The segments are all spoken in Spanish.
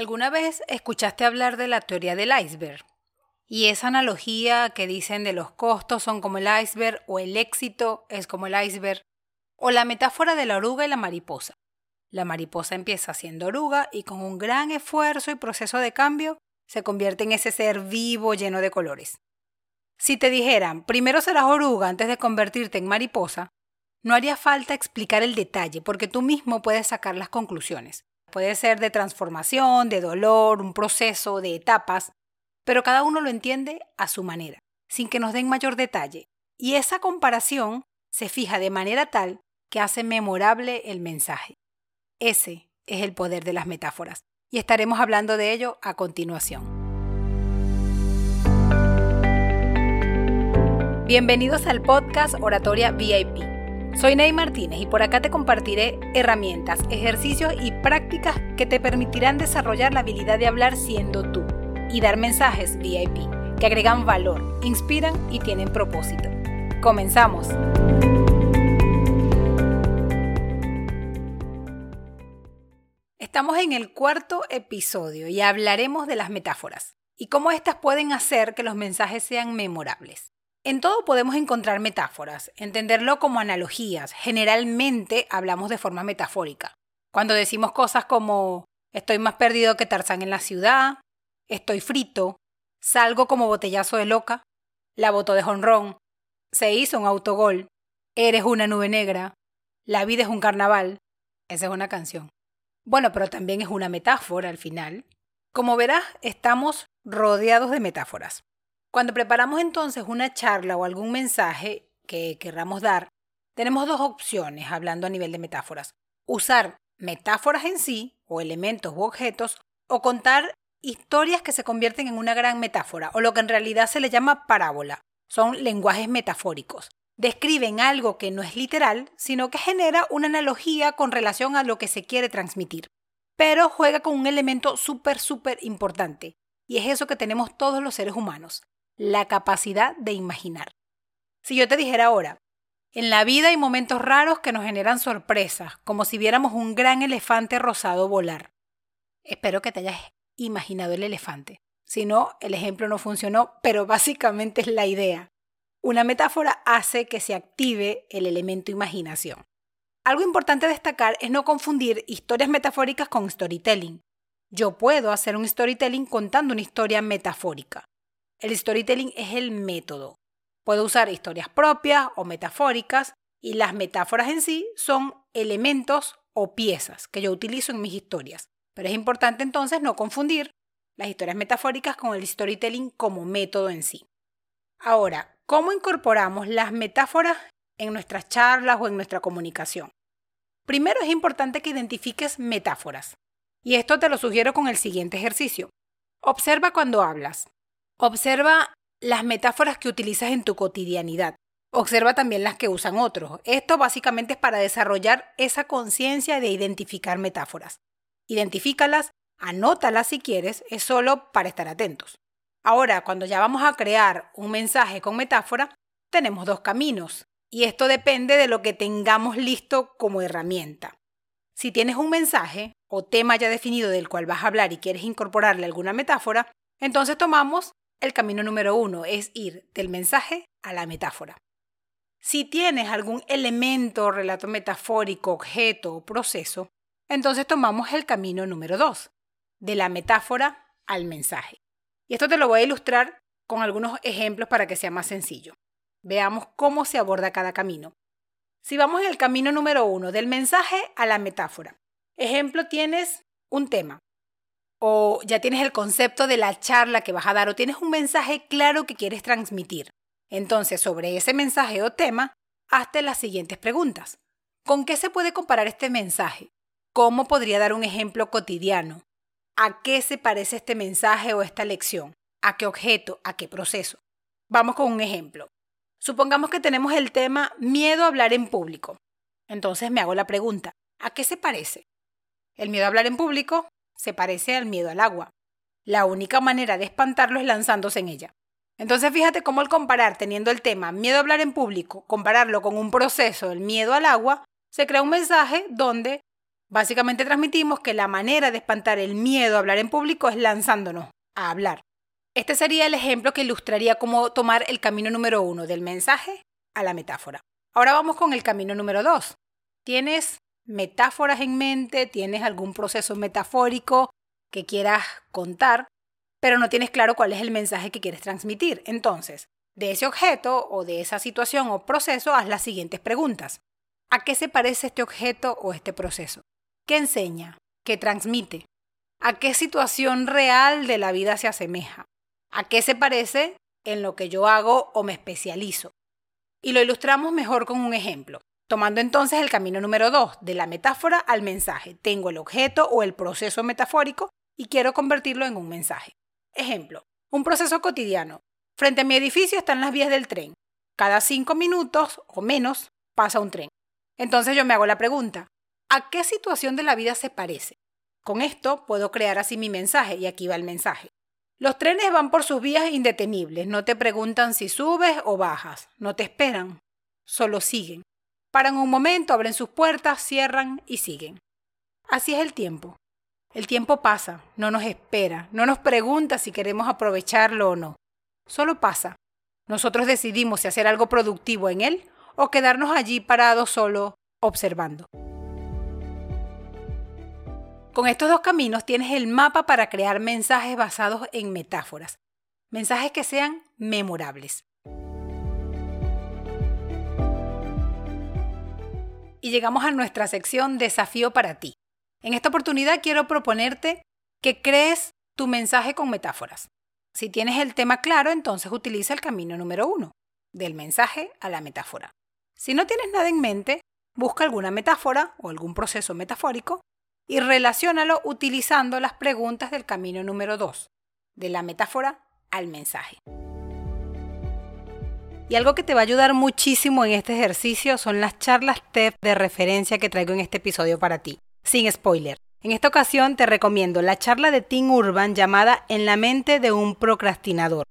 ¿Alguna vez escuchaste hablar de la teoría del iceberg? Y esa analogía que dicen de los costos son como el iceberg o el éxito es como el iceberg, o la metáfora de la oruga y la mariposa. La mariposa empieza siendo oruga y con un gran esfuerzo y proceso de cambio se convierte en ese ser vivo lleno de colores. Si te dijeran, primero serás oruga antes de convertirte en mariposa, no haría falta explicar el detalle porque tú mismo puedes sacar las conclusiones. Puede ser de transformación, de dolor, un proceso, de etapas, pero cada uno lo entiende a su manera, sin que nos den mayor detalle. Y esa comparación se fija de manera tal que hace memorable el mensaje. Ese es el poder de las metáforas, y estaremos hablando de ello a continuación. Bienvenidos al podcast Oratoria VIP soy Ney Martínez y por acá te compartiré herramientas, ejercicios y prácticas que te permitirán desarrollar la habilidad de hablar siendo tú y dar mensajes VIP que agregan valor, inspiran y tienen propósito. Comenzamos. Estamos en el cuarto episodio y hablaremos de las metáforas y cómo éstas pueden hacer que los mensajes sean memorables. En todo podemos encontrar metáforas, entenderlo como analogías. Generalmente hablamos de forma metafórica. Cuando decimos cosas como estoy más perdido que Tarzán en la ciudad, estoy frito, salgo como botellazo de loca, la botó de jonrón, se hizo un autogol, eres una nube negra, la vida es un carnaval. Esa es una canción. Bueno, pero también es una metáfora al final. Como verás, estamos rodeados de metáforas. Cuando preparamos entonces una charla o algún mensaje que querramos dar, tenemos dos opciones hablando a nivel de metáforas. Usar metáforas en sí, o elementos u objetos, o contar historias que se convierten en una gran metáfora, o lo que en realidad se le llama parábola. Son lenguajes metafóricos. Describen algo que no es literal, sino que genera una analogía con relación a lo que se quiere transmitir. Pero juega con un elemento súper, súper importante, y es eso que tenemos todos los seres humanos, la capacidad de imaginar. Si yo te dijera ahora, en la vida hay momentos raros que nos generan sorpresas, como si viéramos un gran elefante rosado volar. Espero que te hayas imaginado el elefante. Si no, el ejemplo no funcionó, pero básicamente es la idea. Una metáfora hace que se active el elemento imaginación. Algo importante destacar es no confundir historias metafóricas con storytelling. Yo puedo hacer un storytelling contando una historia metafórica. El storytelling es el método. Puedo usar historias propias o metafóricas y las metáforas en sí son elementos o piezas que yo utilizo en mis historias. Pero es importante entonces no confundir las historias metafóricas con el storytelling como método en sí. Ahora, ¿cómo incorporamos las metáforas en nuestras charlas o en nuestra comunicación? Primero es importante que identifiques metáforas. Y esto te lo sugiero con el siguiente ejercicio. Observa cuando hablas. Observa las metáforas que utilizas en tu cotidianidad. Observa también las que usan otros. Esto básicamente es para desarrollar esa conciencia de identificar metáforas. Identifícalas, anótalas si quieres, es solo para estar atentos. Ahora, cuando ya vamos a crear un mensaje con metáfora, tenemos dos caminos. Y esto depende de lo que tengamos listo como herramienta. Si tienes un mensaje o tema ya definido del cual vas a hablar y quieres incorporarle alguna metáfora, entonces tomamos el camino número uno es ir del mensaje a la metáfora. Si tienes algún elemento, relato metafórico, objeto o proceso, entonces tomamos el camino número dos, de la metáfora al mensaje. Y esto te lo voy a ilustrar con algunos ejemplos para que sea más sencillo. Veamos cómo se aborda cada camino. Si vamos en el camino número uno, del mensaje a la metáfora. Ejemplo, tienes un tema, o ya tienes el concepto de la charla que vas a dar o tienes un mensaje claro que quieres transmitir. Entonces, sobre ese mensaje o tema, hazte las siguientes preguntas. ¿Con qué se puede comparar este mensaje? ¿Cómo podría dar un ejemplo cotidiano? ¿A qué se parece este mensaje o esta lección? ¿A qué objeto? ¿A qué proceso? Vamos con un ejemplo. Supongamos que tenemos el tema miedo a hablar en público. Entonces me hago la pregunta, ¿a qué se parece? El miedo a hablar en público se parece al miedo al agua. La única manera de espantarlo es lanzándose en ella. Entonces fíjate cómo al comparar teniendo el tema miedo a hablar en público, compararlo con un proceso, el miedo al agua, se crea un mensaje donde Básicamente transmitimos que la manera de espantar el miedo a hablar en público es lanzándonos a hablar. Este sería el ejemplo que ilustraría cómo tomar el camino número uno del mensaje a la metáfora. Ahora vamos con el camino número dos. ¿Tienes metáforas en mente? ¿Tienes algún proceso metafórico que quieras contar? Pero no tienes claro cuál es el mensaje que quieres transmitir. Entonces, de ese objeto o de esa situación o proceso, haz las siguientes preguntas. ¿A qué se parece este objeto o este proceso? ¿Qué enseña? ¿Qué transmite? ¿A qué situación real de la vida se asemeja? ¿A qué se parece en lo que yo hago o me especializo? Y lo ilustramos mejor con un ejemplo. Tomando entonces el camino número 2, de la metáfora al mensaje. Tengo el objeto o el proceso metafórico y quiero convertirlo en un mensaje. Ejemplo, un proceso cotidiano. Frente a mi edificio están las vías del tren. Cada cinco minutos o menos pasa un tren. Entonces yo me hago la pregunta, ¿a qué situación de la vida se parece? Con esto puedo crear así mi mensaje y aquí va el mensaje. Los trenes van por sus vías indetenibles, no te preguntan si subes o bajas, no te esperan, solo siguen. Paran un momento, abren sus puertas, cierran y siguen. Así es el tiempo. El tiempo pasa, no nos espera, no nos pregunta si queremos aprovecharlo o no solo pasa. Nosotros decidimos si hacer algo productivo en él o quedarnos allí parados solo observando. Con estos dos caminos tienes el mapa para crear mensajes basados en metáforas, mensajes que sean memorables. Y llegamos a nuestra sección Desafío para ti. En esta oportunidad quiero proponerte que crees tu mensaje con metáforas. Si tienes el tema claro, entonces utiliza el camino número uno, del mensaje a la metáfora. Si no tienes nada en mente, busca alguna metáfora o algún proceso metafórico y relaciónalo utilizando las preguntas del camino número dos, de la metáfora al mensaje. Y algo que te va a ayudar muchísimo en este ejercicio son las charlas TED de referencia que traigo en este episodio para ti, sin spoiler. En esta ocasión te recomiendo la charla de Tim Urban llamada En la mente de un procrastinador.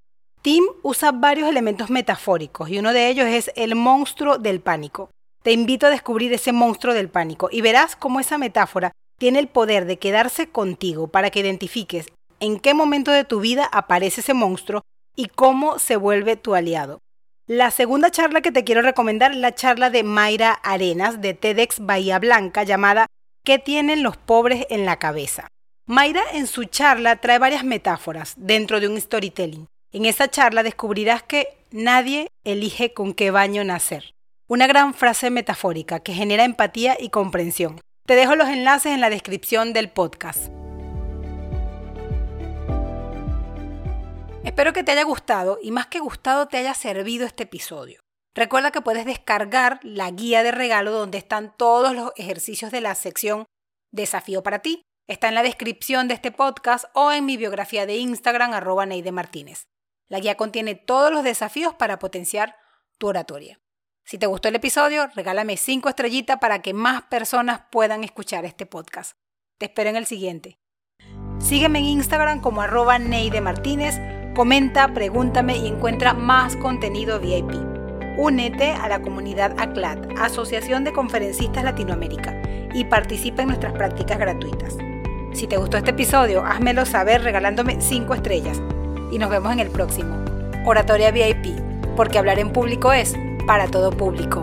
Tim usa varios elementos metafóricos y uno de ellos es el monstruo del pánico. Te invito a descubrir ese monstruo del pánico y verás cómo esa metáfora tiene el poder de quedarse contigo para que identifiques en qué momento de tu vida aparece ese monstruo y cómo se vuelve tu aliado. La segunda charla que te quiero recomendar es la charla de Mayra Arenas de TEDx Bahía Blanca llamada ¿Qué tienen los pobres en la cabeza? Mayra en su charla trae varias metáforas dentro de un storytelling. En esa charla descubrirás que nadie elige con qué baño nacer. Una gran frase metafórica que genera empatía y comprensión. Te dejo los enlaces en la descripción del podcast. Espero que te haya gustado y más que gustado te haya servido este episodio. Recuerda que puedes descargar la guía de regalo donde están todos los ejercicios de la sección Desafío para ti. Está en la descripción de este podcast o en mi biografía de Instagram arroba Neide Martínez. La guía contiene todos los desafíos para potenciar tu oratoria. Si te gustó el episodio, regálame 5 estrellitas para que más personas puedan escuchar este podcast. Te espero en el siguiente. Sígueme en Instagram como arroba Neide Martínez, comenta, pregúntame y encuentra más contenido VIP. Únete a la comunidad ACLAT, Asociación de Conferencistas Latinoamérica, y participa en nuestras prácticas gratuitas. Si te gustó este episodio, házmelo saber regalándome 5 estrellas. Y nos vemos en el próximo. Oratoria VIP, porque hablar en público es para todo público.